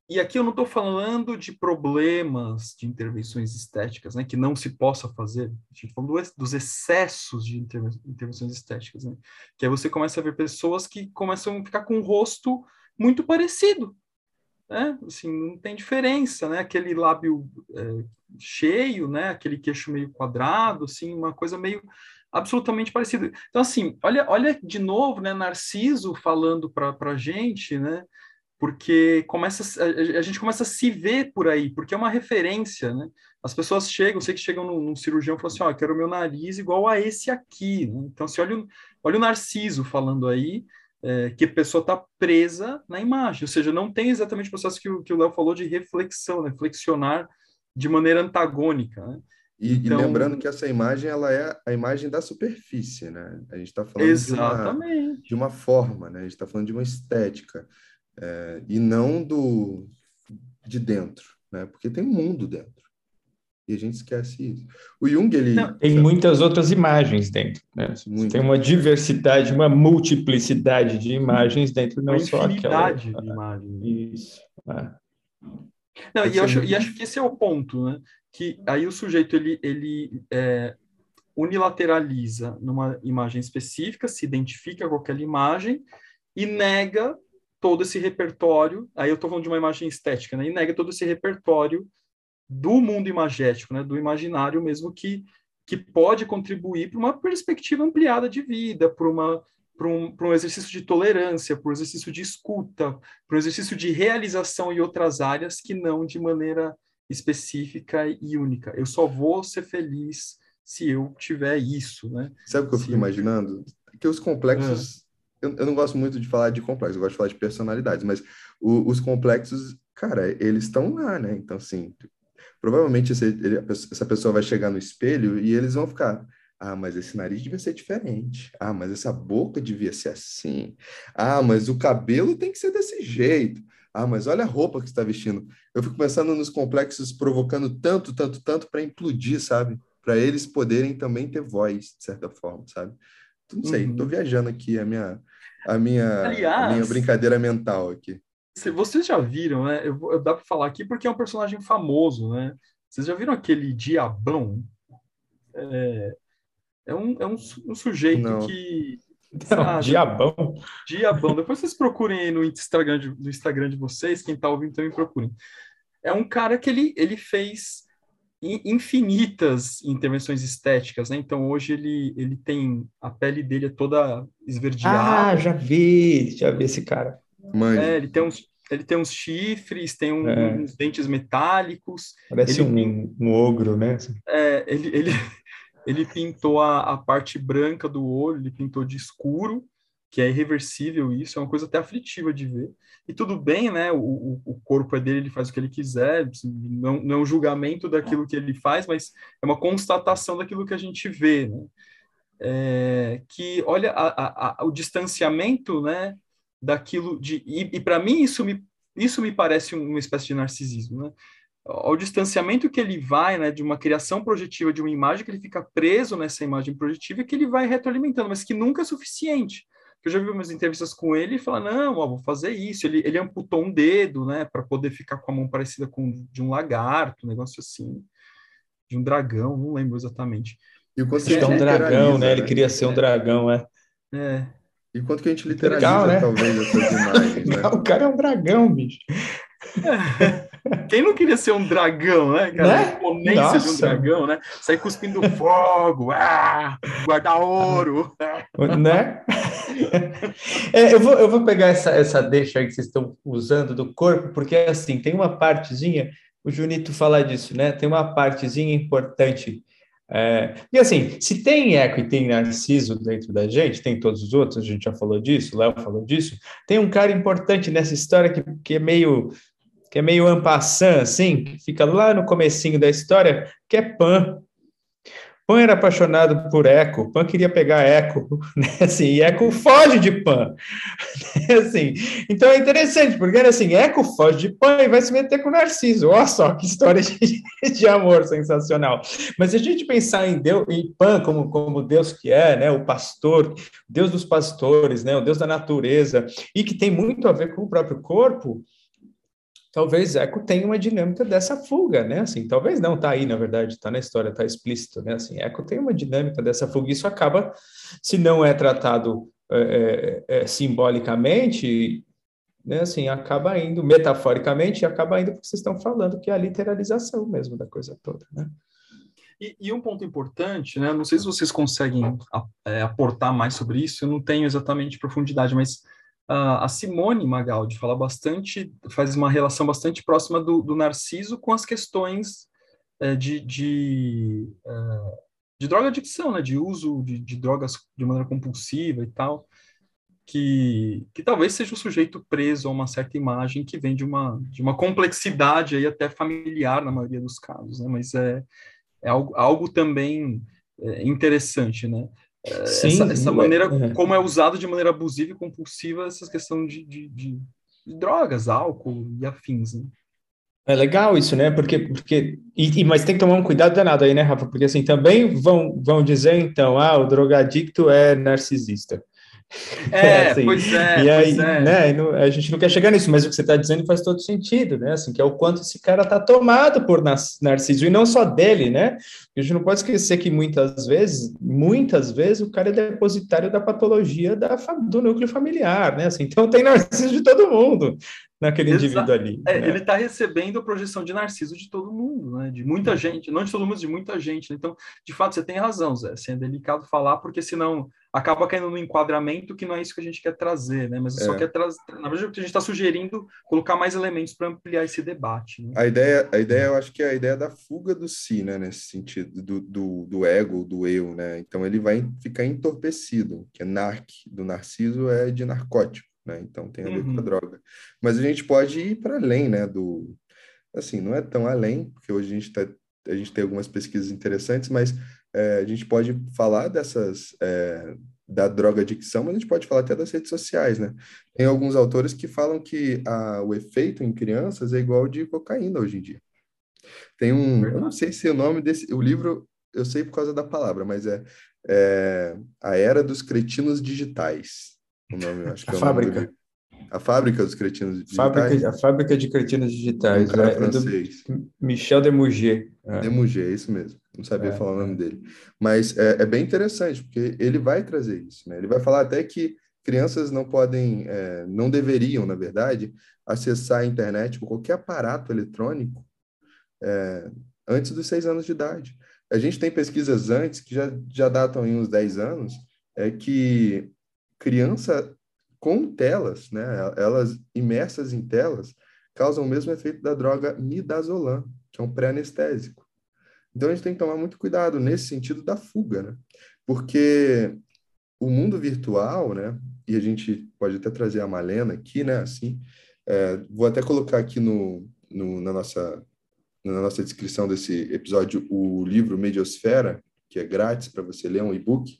E aqui eu não estou falando de problemas de intervenções estéticas, né, que não se possa fazer. A gente tá falando dos excessos de intervenções estéticas, né, que aí você começa a ver pessoas que começam a ficar com o rosto muito parecido, né, assim, não tem diferença, né, aquele lábio é, cheio, né, aquele queixo meio quadrado, assim, uma coisa meio absolutamente parecido. Então, assim, olha, olha de novo, né, Narciso falando para a gente, né, porque começa, a, a, gente começa a se ver por aí, porque é uma referência, né? As pessoas chegam, sei que chegam num, num cirurgião e falam assim, ó, oh, quero meu nariz igual a esse aqui, né? Então, se olha, olha o Narciso falando aí, é, que a pessoa está presa na imagem, ou seja, não tem exatamente o processo que o Léo falou de reflexão, né? flexionar de maneira antagônica, né? E, então, e, lembrando que essa imagem ela é a imagem da superfície, né? A gente está falando exatamente. De, uma, de uma forma, né? A gente está falando de uma estética é, e não do de dentro, né? Porque tem um mundo dentro e a gente esquece isso. O Jung ele não, tem muitas outras imagens dentro, né? Tem uma diversidade, uma multiplicidade de imagens dentro, não uma só aquela. de imagens. Isso. É. Não, e, acho, e acho que esse é o ponto, né? Que aí o sujeito ele, ele é, unilateraliza numa imagem específica, se identifica com aquela imagem e nega todo esse repertório. Aí eu estou falando de uma imagem estética, né? E nega todo esse repertório do mundo imagético, né? Do imaginário mesmo que que pode contribuir para uma perspectiva ampliada de vida, para uma para um, um exercício de tolerância, para um exercício de escuta, para um exercício de realização em outras áreas que não de maneira específica e única. Eu só vou ser feliz se eu tiver isso, né? Sabe o que eu fico imaginando? Que os complexos, é. eu, eu, não gosto muito de falar de complexos, eu gosto de falar de personalidades, mas o, os complexos, cara, eles estão lá, né? Então, assim, provavelmente esse, ele, essa pessoa vai chegar no espelho e eles vão ficar, ah, mas esse nariz devia ser diferente. Ah, mas essa boca devia ser assim. Ah, mas o cabelo tem que ser desse jeito. Ah, mas olha a roupa que está vestindo. Eu fico pensando nos complexos provocando tanto, tanto, tanto para implodir, sabe? Para eles poderem também ter voz, de certa forma, sabe? Não sei, estou uhum. viajando aqui a minha, a minha, Aliás, a minha brincadeira mental aqui. Vocês já viram, né? Eu, eu dá para falar aqui porque é um personagem famoso, né? Vocês já viram aquele diabão? É, é um, é um, um sujeito Não. que. Não, ah, diabão. Diabão. Depois vocês procurem aí no Instagram de, no Instagram de vocês, quem está ouvindo também procurem. É um cara que ele, ele fez infinitas intervenções estéticas, né? Então hoje ele, ele tem a pele dele é toda esverdeada. Ah, já vi, já vi esse cara. Mãe. É, ele tem uns ele tem uns chifres, tem um, é. uns dentes metálicos. Parece ele, um, um ogro, né? É, ele, ele, ele pintou a, a parte branca do olho, ele pintou de escuro, que é irreversível isso, é uma coisa até aflitiva de ver. E tudo bem, né? O, o corpo é dele, ele faz o que ele quiser, não, não é um julgamento daquilo que ele faz, mas é uma constatação daquilo que a gente vê, né? É, que olha a, a, a, o distanciamento, né, daquilo de e, e para mim isso me isso me parece uma espécie de narcisismo, né? Ao distanciamento que ele vai, né, de uma criação projetiva de uma imagem, que ele fica preso nessa imagem projetiva e que ele vai retroalimentando, mas que nunca é suficiente. Eu já vi umas entrevistas com ele e fala, não, ó, vou fazer isso. Ele, ele amputou um dedo, né, para poder ficar com a mão parecida com de um lagarto, um negócio assim, de um dragão, não lembro exatamente. E o quanto que é um dragão, né? Ele queria ser um dragão, é. É. E quanto que a gente literaliza, Legal, né? talvez, essas imagens, né? o cara é um dragão, bicho. Quem não queria ser um dragão, né, cara? Né? A imponência de um dragão, né? Sair cuspindo fogo, ah, guardar ouro. Né? É, eu, vou, eu vou pegar essa, essa deixa aí que vocês estão usando do corpo, porque assim, tem uma partezinha, o Junito fala disso, né? Tem uma partezinha importante. É, e assim, se tem eco e tem narciso dentro da gente, tem todos os outros, a gente já falou disso, o Léo falou disso, tem um cara importante nessa história que, que é meio que é meio ampassant, assim, que fica lá no comecinho da história, que é Pan. Pan era apaixonado por Eco, Pan queria pegar Eco, né? assim, e Eco foge de Pan, assim, então é interessante, porque assim, Eco foge de Pan e vai se meter com Narciso, olha só que história de, de amor sensacional, mas se a gente pensar em Deus, em Pan como, como Deus que é, né, o pastor, Deus dos pastores, né, o Deus da natureza, e que tem muito a ver com o próprio corpo, talvez Eco tenha uma dinâmica dessa fuga, né? Assim, talvez não, tá aí, na verdade, tá na história, tá explícito, né? Assim, Eco tem uma dinâmica dessa fuga, isso acaba, se não é tratado é, é, simbolicamente, né? Assim, acaba indo, metaforicamente, acaba indo porque vocês estão falando que é a literalização mesmo da coisa toda, né? E, e, um ponto importante, né? Não sei se vocês conseguem é, aportar mais sobre isso, eu não tenho exatamente profundidade, mas a Simone Magaldi fala bastante, faz uma relação bastante próxima do, do Narciso com as questões é, de, de, é, de droga adicção, né, de uso de, de, drogas de maneira compulsiva e tal, que, que talvez seja o sujeito preso a uma certa imagem que vem de uma, de uma complexidade aí até familiar na maioria dos casos, né, mas é, é algo, algo também é, interessante, né? Sim, essa, essa maneira, é. como é usado de maneira abusiva e compulsiva essa questão de, de, de, de drogas, álcool e afins, né? É legal isso, né? Porque, porque e, e, mas tem que tomar um cuidado danado aí, né, Rafa? Porque assim também vão, vão dizer então, ah, o drogadicto é narcisista. É, assim, pois é. E aí, é. né, a gente não quer chegar nisso, mas o que você está dizendo faz todo sentido, né? Assim, que é o quanto esse cara está tomado por Narciso, e não só dele, né? A gente não pode esquecer que muitas vezes, muitas vezes, o cara é depositário da patologia da, do núcleo familiar, né? Assim, então tem Narciso de todo mundo naquele indivíduo ali. É, né? Ele está recebendo a projeção de Narciso de todo mundo, né? De muita gente, não de todo mundo, de muita gente. Né? Então, de fato, você tem razão, Zé. Assim, é delicado falar, porque senão acaba caindo no enquadramento que não é isso que a gente quer trazer, né? Mas é. só quer trazer. Na verdade, a gente está sugerindo colocar mais elementos para ampliar esse debate. Né? A ideia, a ideia, eu acho que é a ideia da fuga do si, né? Nesse sentido, do, do, do ego, do eu, né? Então ele vai ficar entorpecido, que é narc, do narciso é de narcótico, né? Então tem a ver uhum. com a droga. Mas a gente pode ir para além, né? Do, assim, não é tão além, porque hoje a gente tá, a gente tem algumas pesquisas interessantes, mas é, a gente pode falar dessas é, da droga adicção, mas a gente pode falar até das redes sociais, né? Tem alguns autores que falam que a, o efeito em crianças é igual de cocaína hoje em dia. Tem um, eu não sei se o nome desse, o livro eu sei por causa da palavra, mas é, é a era dos cretinos digitais. O nome, acho que a é fábrica. A fábrica dos cretinos digitais. Fábrica, a fábrica de cretinos digitais. Um é, francês. É Michel Demougier. É. Demougier, é isso mesmo não sabia é, falar o nome é. dele. Mas é, é, bem interessante, porque ele vai trazer isso, né? Ele vai falar até que crianças não podem, é, não deveriam, na verdade, acessar a internet ou qualquer aparato eletrônico é, antes dos seis anos de idade. A gente tem pesquisas antes, que já, já datam em uns 10 anos, é que criança com telas, né, elas imersas em telas, causam o mesmo efeito da droga midazolam, que é um pré-anestésico. Então a gente tem que tomar muito cuidado nesse sentido da fuga, né? Porque o mundo virtual, né? E a gente pode até trazer a Malena aqui, né? Assim, é, vou até colocar aqui no, no, na, nossa, na nossa descrição desse episódio o livro Mediosfera, que é grátis para você ler, um e-book,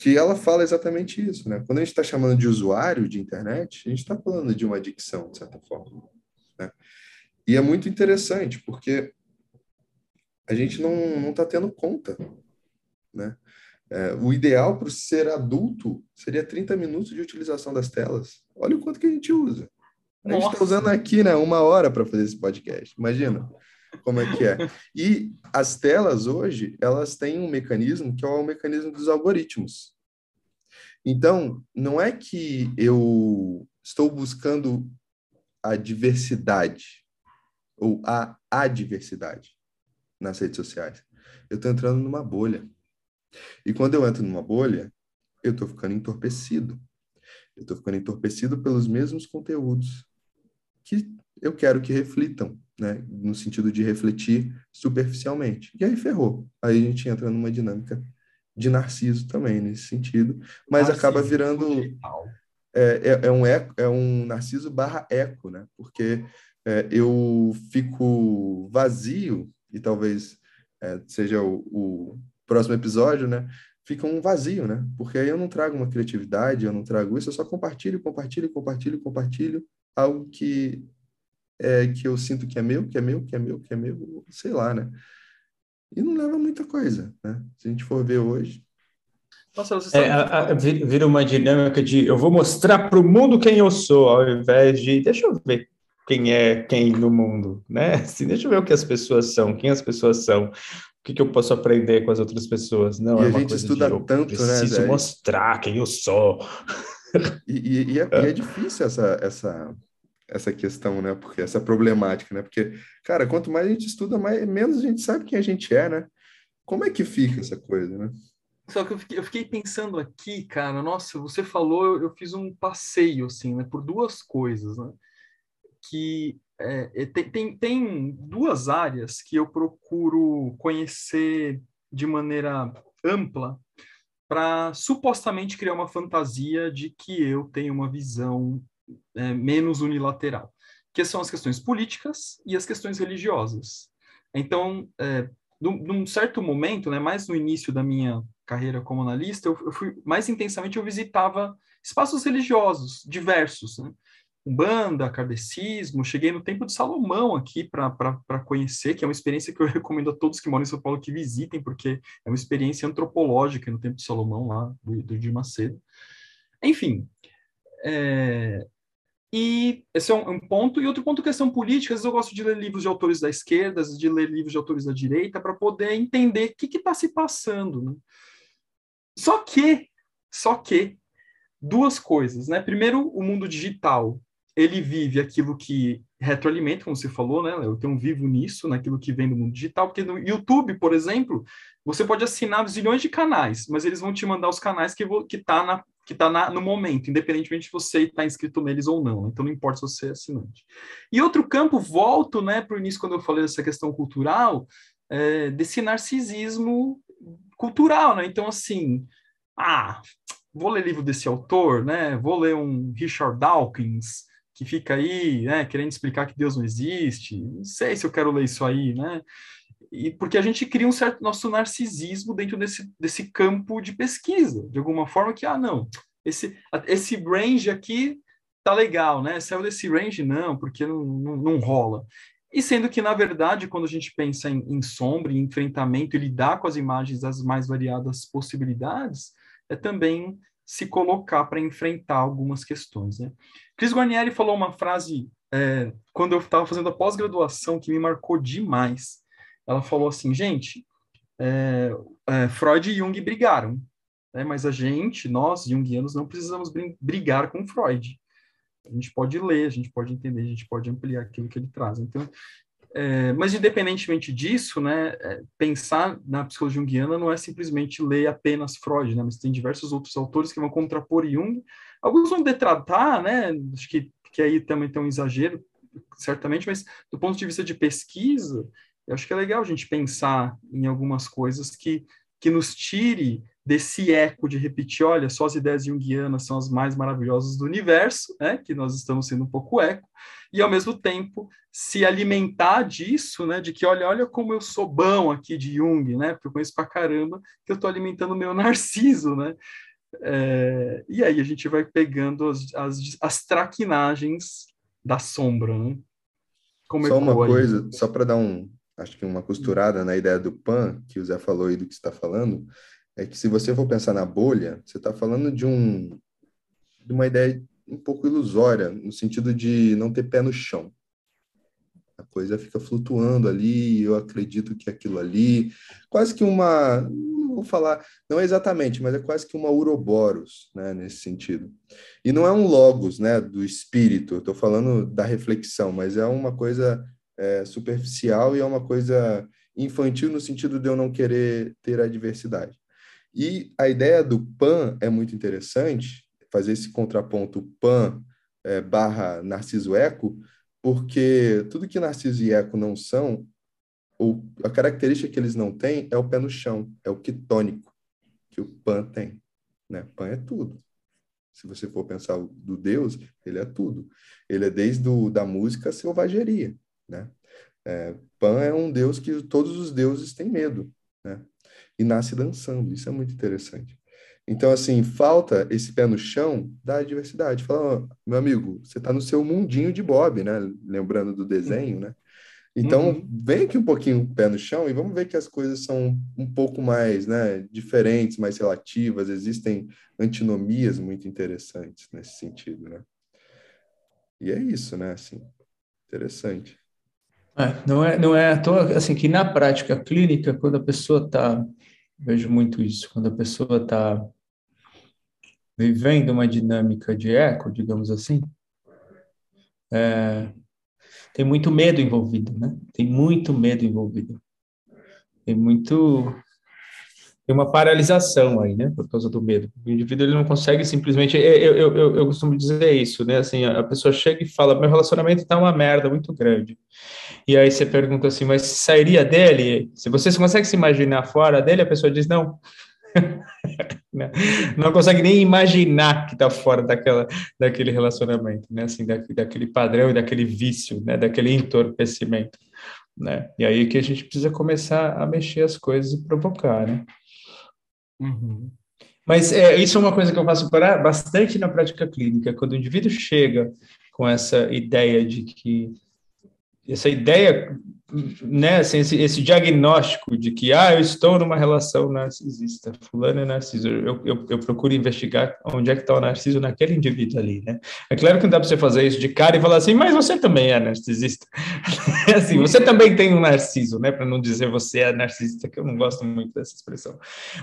que ela fala exatamente isso, né? Quando a gente está chamando de usuário de internet, a gente está falando de uma adicção, de certa forma. Né? E é muito interessante, porque a gente não está tendo conta, né? É, o ideal para ser adulto seria 30 minutos de utilização das telas. Olha o quanto que a gente usa. A Nossa. gente está usando aqui, né, uma hora para fazer esse podcast. Imagina como é que é. E as telas hoje, elas têm um mecanismo que é o mecanismo dos algoritmos. Então, não é que eu estou buscando a diversidade ou a adversidade nas redes sociais. Eu estou entrando numa bolha. E quando eu entro numa bolha, eu estou ficando entorpecido. Eu estou ficando entorpecido pelos mesmos conteúdos que eu quero que reflitam, né? No sentido de refletir superficialmente. E aí ferrou. Aí a gente entra numa dinâmica de narciso também nesse sentido, mas narciso acaba virando é, é, é, um eco, é um narciso barra eco, né? Porque é, eu fico vazio e talvez é, seja o, o, próximo episódio, né? Fica um vazio, né? Porque aí eu não trago uma criatividade, eu não trago isso, eu só compartilho, compartilho, compartilho, compartilho algo que é que eu sinto que é meu, que é meu, que é meu, que é meu, sei lá, né? E não leva muita coisa, né? Se a gente for ver hoje, nossa, é, a, a, vira uma dinâmica de eu vou mostrar para o mundo quem eu sou, ao invés de deixa eu ver quem é quem no mundo, né? Assim, deixa eu ver o que as pessoas são, quem as pessoas são, o que, que eu posso aprender com as outras pessoas. Não, e é a gente estuda de, tanto, preciso né? Preciso mostrar quem eu sou. E, e, e, é, e, é, difícil essa, essa, essa questão, né? Porque essa problemática, né? Porque, cara, quanto mais a gente estuda, mais, menos a gente sabe quem a gente é, né? Como é que fica essa coisa, né? Só que eu fiquei, eu fiquei pensando aqui, cara, nossa, você falou, eu, eu fiz um passeio, assim, né? Por duas coisas, né? que é, tem, tem, tem duas áreas que eu procuro conhecer de maneira ampla para supostamente criar uma fantasia de que eu tenho uma visão é, menos unilateral, que são as questões políticas e as questões religiosas. Então, é, num, num certo momento, né, mais no início da minha carreira como analista, eu, eu fui mais intensamente eu visitava espaços religiosos diversos, né? Umbanda, kardecismo, cheguei no Templo de Salomão aqui para conhecer, que é uma experiência que eu recomendo a todos que moram em São Paulo que visitem, porque é uma experiência antropológica no Templo de Salomão, lá do, do Macedo. Enfim, é, e esse é um, um, ponto. E outro ponto, questão política. Às vezes eu gosto de ler livros de autores da esquerda, de ler livros de autores da direita, para poder entender o que está se passando. Né? Só que, só que, duas coisas, né? Primeiro, o mundo digital. Ele vive aquilo que retroalimenta, como você falou, né? Eu tenho um vivo nisso, naquilo que vem do mundo digital, porque no YouTube, por exemplo, você pode assinar zilhões de canais, mas eles vão te mandar os canais que, que tá na que está no momento, independentemente de você estar tá inscrito neles ou não. Então, não importa se você é assinante. E outro campo, volto né, para o início, quando eu falei dessa questão cultural, é, desse narcisismo cultural. Né? Então, assim, ah, vou ler livro desse autor, né? vou ler um Richard Dawkins, que fica aí né, querendo explicar que Deus não existe. Não sei se eu quero ler isso aí, né? E porque a gente cria um certo nosso narcisismo dentro desse, desse campo de pesquisa, de alguma forma que, ah, não, esse, esse range aqui tá legal, né? Saiu desse range, não, porque não, não, não rola. E sendo que, na verdade, quando a gente pensa em, em sombra, em enfrentamento e lidar com as imagens das mais variadas possibilidades, é também se colocar para enfrentar algumas questões. Né? Chris Guarnieri falou uma frase é, quando eu estava fazendo a pós-graduação que me marcou demais ela falou assim, gente, é, é, Freud e Jung brigaram, né, mas a gente, nós, jungianos, não precisamos brigar com Freud. A gente pode ler, a gente pode entender, a gente pode ampliar aquilo que ele traz. Então, é, mas independentemente disso, né, é, pensar na psicologia junguiana não é simplesmente ler apenas Freud, né, mas tem diversos outros autores que vão contrapor Jung. Alguns vão detratar, né, acho que, que aí também tem um exagero, certamente, mas do ponto de vista de pesquisa, eu acho que é legal a gente pensar em algumas coisas que, que nos tire desse eco de repetir, olha, só as ideias junguianas são as mais maravilhosas do universo, né, que nós estamos sendo um pouco eco, e ao mesmo tempo se alimentar disso, né, de que olha, olha como eu sou bom aqui de Jung, né, porque eu conheço pra caramba, que eu estou alimentando o meu narciso, né, é, e aí a gente vai pegando as, as, as traquinagens da sombra, né. Como só uma coisa, só para dar um, acho que uma costurada na ideia do PAN, que o Zé falou aí do que está falando, é que se você for pensar na bolha, você está falando de, um, de uma ideia um pouco ilusória, no sentido de não ter pé no chão. A coisa fica flutuando ali, eu acredito que aquilo ali, quase que uma, não vou falar, não é exatamente, mas é quase que uma uroboros, né, nesse sentido. E não é um logos, né, do espírito, estou falando da reflexão, mas é uma coisa é, superficial e é uma coisa infantil no sentido de eu não querer ter a diversidade. E a ideia do PAN é muito interessante, fazer esse contraponto PAN é, barra Narciso Eco, porque tudo que Narciso e Eco não são, ou a característica que eles não têm é o pé no chão, é o quitônico que o PAN tem. Né? PAN é tudo. Se você for pensar do Deus, ele é tudo. Ele é desde do, da música a selvageria. Né? É, Pan é um deus que todos os deuses têm medo, né? E nasce dançando, isso é muito interessante. Então, assim, falta esse pé no chão da diversidade. Fala, oh, meu amigo, você está no seu mundinho de Bob, né? Lembrando do desenho, né? Então, uhum. vem aqui um pouquinho o pé no chão e vamos ver que as coisas são um pouco mais né, diferentes, mais relativas, existem antinomias muito interessantes nesse sentido, né? E é isso, né? Assim, interessante. É, não é, não é à toa, assim, que na prática clínica, quando a pessoa está, vejo muito isso, quando a pessoa está vivendo uma dinâmica de eco, digamos assim, é, tem muito medo envolvido, né? Tem muito medo envolvido. Tem muito tem uma paralisação aí, né, por causa do medo. O indivíduo ele não consegue simplesmente. Eu, eu, eu, eu costumo dizer isso, né? Assim, a pessoa chega e fala: meu relacionamento está uma merda muito grande. E aí você pergunta assim: mas sairia dele? Se você consegue se imaginar fora dele, a pessoa diz: não. não consegue nem imaginar que está fora daquela, daquele relacionamento, né? Assim, da, daquele padrão e daquele vício, né? Daquele entorpecimento, né? E aí que a gente precisa começar a mexer as coisas e provocar, né? Uhum. Mas é, isso é uma coisa que eu faço bastante na prática clínica, quando o indivíduo chega com essa ideia de que essa ideia né, assim, esse, esse, diagnóstico de que, ah, eu estou numa relação narcisista, fulano é narciso, eu, eu, eu procuro investigar onde é que está o narciso naquele indivíduo ali, né? É claro que não dá para você fazer isso de cara e falar assim, mas você também é narcisista. assim, você também tem um narciso, né, para não dizer você é narcisista, que eu não gosto muito dessa expressão.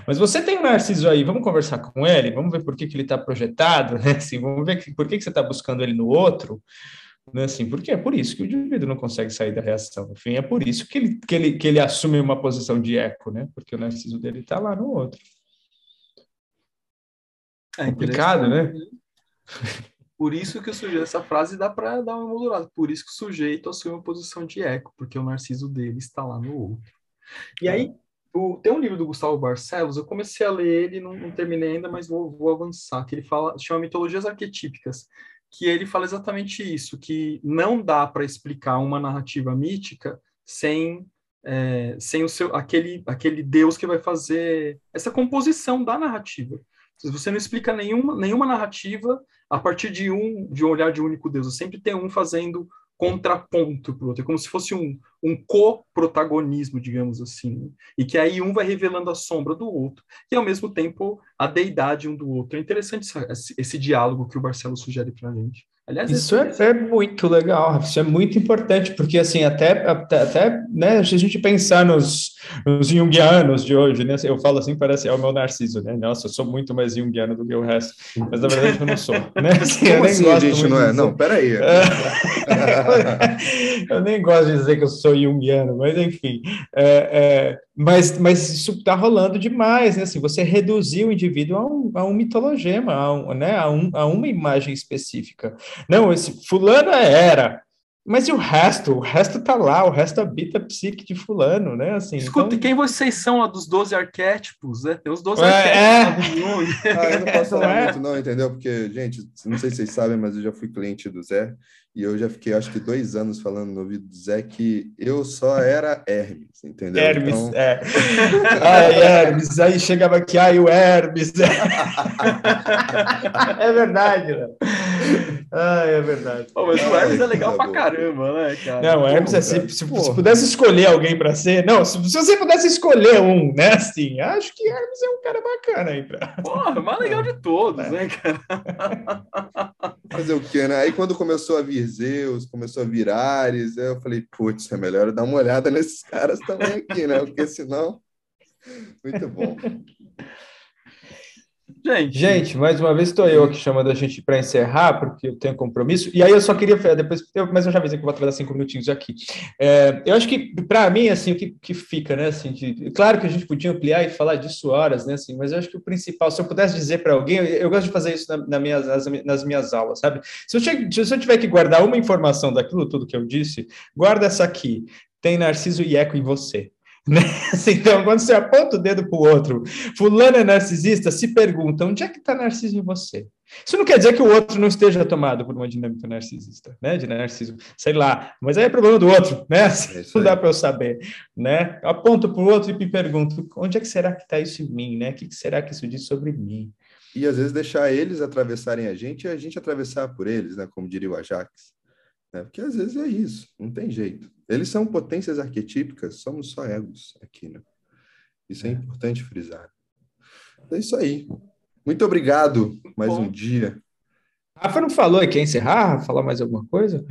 Mas você tem um narciso aí, vamos conversar com ele, vamos ver por que, que ele está projetado, né, assim, vamos ver que, por que, que você está buscando ele no outro, né? Assim, porque é por isso que o indivíduo não consegue sair da reação. Enfim, é por isso que ele, que ele, que ele assume uma posição de eco, né? Porque o narciso dele está lá no outro. É complicado, né? Por isso que o sujeito, essa frase dá para dar uma moldurada. Por isso que o sujeito assume uma posição de eco, porque o narciso dele está lá no outro. E aí, o, tem um livro do Gustavo Barcelos, eu comecei a ler ele, não, não terminei ainda, mas vou, vou avançar, que ele fala, chama Mitologias Arquetípicas que ele fala exatamente isso, que não dá para explicar uma narrativa mítica sem é, sem o seu aquele aquele Deus que vai fazer essa composição da narrativa. Você não explica nenhuma nenhuma narrativa a partir de um de um olhar de um único Deus, sempre tem um fazendo contraponto para o outro, é como se fosse um, um co-protagonismo, digamos assim, e que aí um vai revelando a sombra do outro, e ao mesmo tempo a deidade um do outro. É interessante esse, esse diálogo que o Barcelo sugere para a gente. Aliás, isso é, é, muito legal, isso é muito importante, porque assim, até, até, até né, se a gente pensar nos, nos junguianos de hoje, né, eu falo assim, parece é o meu narciso, né, nossa, eu sou muito mais junguiano do que o resto, mas na verdade eu não sou, né, assim, Como eu nem assim, gosto gente não é? Não, peraí. eu nem gosto de dizer que eu sou junguiano, mas enfim, é, é, mas, mas isso está rolando demais, né, assim, você reduzir o indivíduo a um, a um mitologema, a, um, né, a, um, a uma imagem específica, não, esse fulano é era. Mas e o resto? O resto tá lá, o resto habita a psique de fulano, né? Assim, Escuta, então... quem vocês são lá dos 12 arquétipos, né? Tem os 12 é, arquétipos. É. ah, eu não posso falar é. muito, não, entendeu? Porque, gente, não sei se vocês sabem, mas eu já fui cliente do Zé. E eu já fiquei, acho que, dois anos falando no ouvido do Zé que eu só era Hermes, entendeu? Hermes, então... é. ai, Hermes. Aí chegava aqui, ai, o Hermes. é verdade, né? Ai, é verdade. Pô, mas o Hermes é legal pra caramba, né, cara? Não, o Hermes é se, se, se, pudesse escolher alguém para ser. Não, se, se, você pudesse escolher um, né, assim, acho que Hermes é um cara bacana aí pra. Porra, o mais legal de todos, é. né, cara? Fazer o quê, né? Aí quando começou a vir Zeus, começou a vir Ares, eu falei, putz, é melhor dar uma olhada nesses caras também aqui, né? Porque senão. Muito bom. Gente, gente, mais uma vez estou eu aqui chamando a gente para encerrar, porque eu tenho compromisso. E aí eu só queria, depois, mas eu já avisei que eu vou atrasar cinco minutinhos aqui. É, eu acho que, para mim, assim, o que, que fica, né, assim, de, claro que a gente podia ampliar e falar disso horas, né, assim, mas eu acho que o principal, se eu pudesse dizer para alguém, eu, eu, gosto de fazer isso na, na minhas, nas, nas, minhas aulas, sabe? Se eu, se eu tiver que guardar uma informação daquilo tudo que eu disse, guarda essa aqui. Tem Narciso e Eco em você. Né? Então, quando você aponta o dedo para o outro, fulano é narcisista, se pergunta, onde é que está narciso em você? Isso não quer dizer que o outro não esteja tomado por uma dinâmica narcisista, né? De narciso, sei lá, mas aí é problema do outro, né? É não dá para eu saber, né? Aponto para o outro e me pergunto, onde é que será que está isso em mim, né? O que será que isso diz sobre mim? E às vezes deixar eles atravessarem a gente e a gente atravessar por eles, né? Como diria o Ajax. Né? Porque às vezes é isso, não tem jeito. Eles são potências arquetípicas, somos só egos aqui, né? Isso é, é importante frisar. É isso aí. Muito obrigado mais Bom. um dia. Rafa não falou e quer encerrar? Falar mais alguma coisa?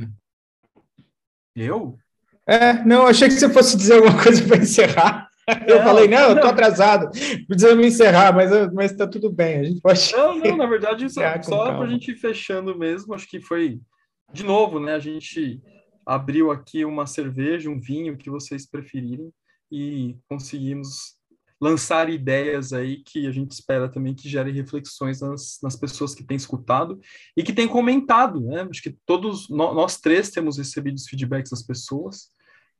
Eu? É, não, achei que você fosse dizer alguma coisa para encerrar. Eu não, falei, não, não, eu tô atrasado, precisamos encerrar, mas, mas tá tudo bem, a gente pode. Não, não, na verdade, só, só para a gente ir fechando mesmo, acho que foi, de novo, né? A gente abriu aqui uma cerveja, um vinho, que vocês preferirem, e conseguimos lançar ideias aí que a gente espera também que gerem reflexões nas, nas pessoas que têm escutado e que têm comentado, né? Acho que todos, nós três temos recebido os feedbacks das pessoas,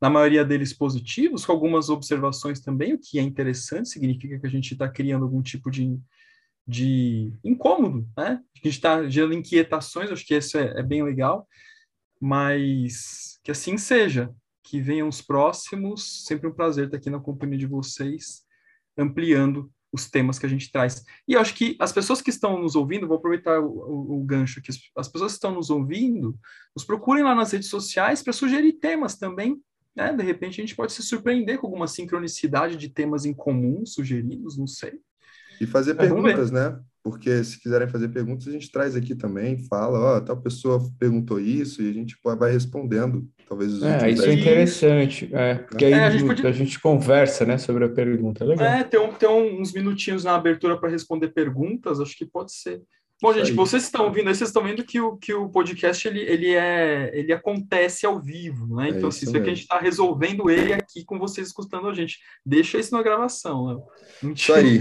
na maioria deles positivos, com algumas observações também, o que é interessante, significa que a gente está criando algum tipo de, de incômodo, né? A gente está gerando inquietações, acho que isso é, é bem legal mas que assim seja, que venham os próximos, sempre um prazer estar aqui na companhia de vocês, ampliando os temas que a gente traz. E eu acho que as pessoas que estão nos ouvindo, vou aproveitar o, o, o gancho aqui, as pessoas que estão nos ouvindo, nos procurem lá nas redes sociais para sugerir temas também, né, de repente a gente pode se surpreender com alguma sincronicidade de temas em comum sugeridos, não sei. E fazer é, perguntas, né? Porque se quiserem fazer perguntas, a gente traz aqui também, fala, ó, oh, tal pessoa perguntou isso, e a gente vai respondendo. Talvez os É, isso é interessante, é, porque aí é, a, gente podia... a, gente conversa, né, sobre a pergunta. Legal. É, tem, um, tem uns minutinhos na abertura para responder perguntas, acho que pode ser. Bom, gente, vocês estão ouvindo vocês estão vendo que o, que o podcast ele, ele, é, ele acontece ao vivo, né? É então, é assim, isso, isso que a gente está resolvendo ele aqui com vocês escutando a gente. Deixa isso na gravação, né? Isso aí.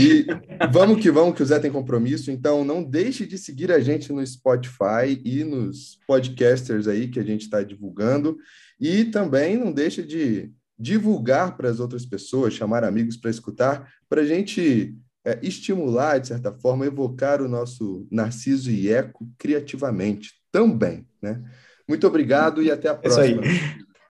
E vamos que vamos, que o Zé tem compromisso. Então, não deixe de seguir a gente no Spotify e nos podcasters aí que a gente está divulgando. E também não deixe de divulgar para as outras pessoas, chamar amigos para escutar, para a gente é, estimular, de certa forma, evocar o nosso Narciso e Eco criativamente também. Né? Muito obrigado e até a próxima. É isso aí.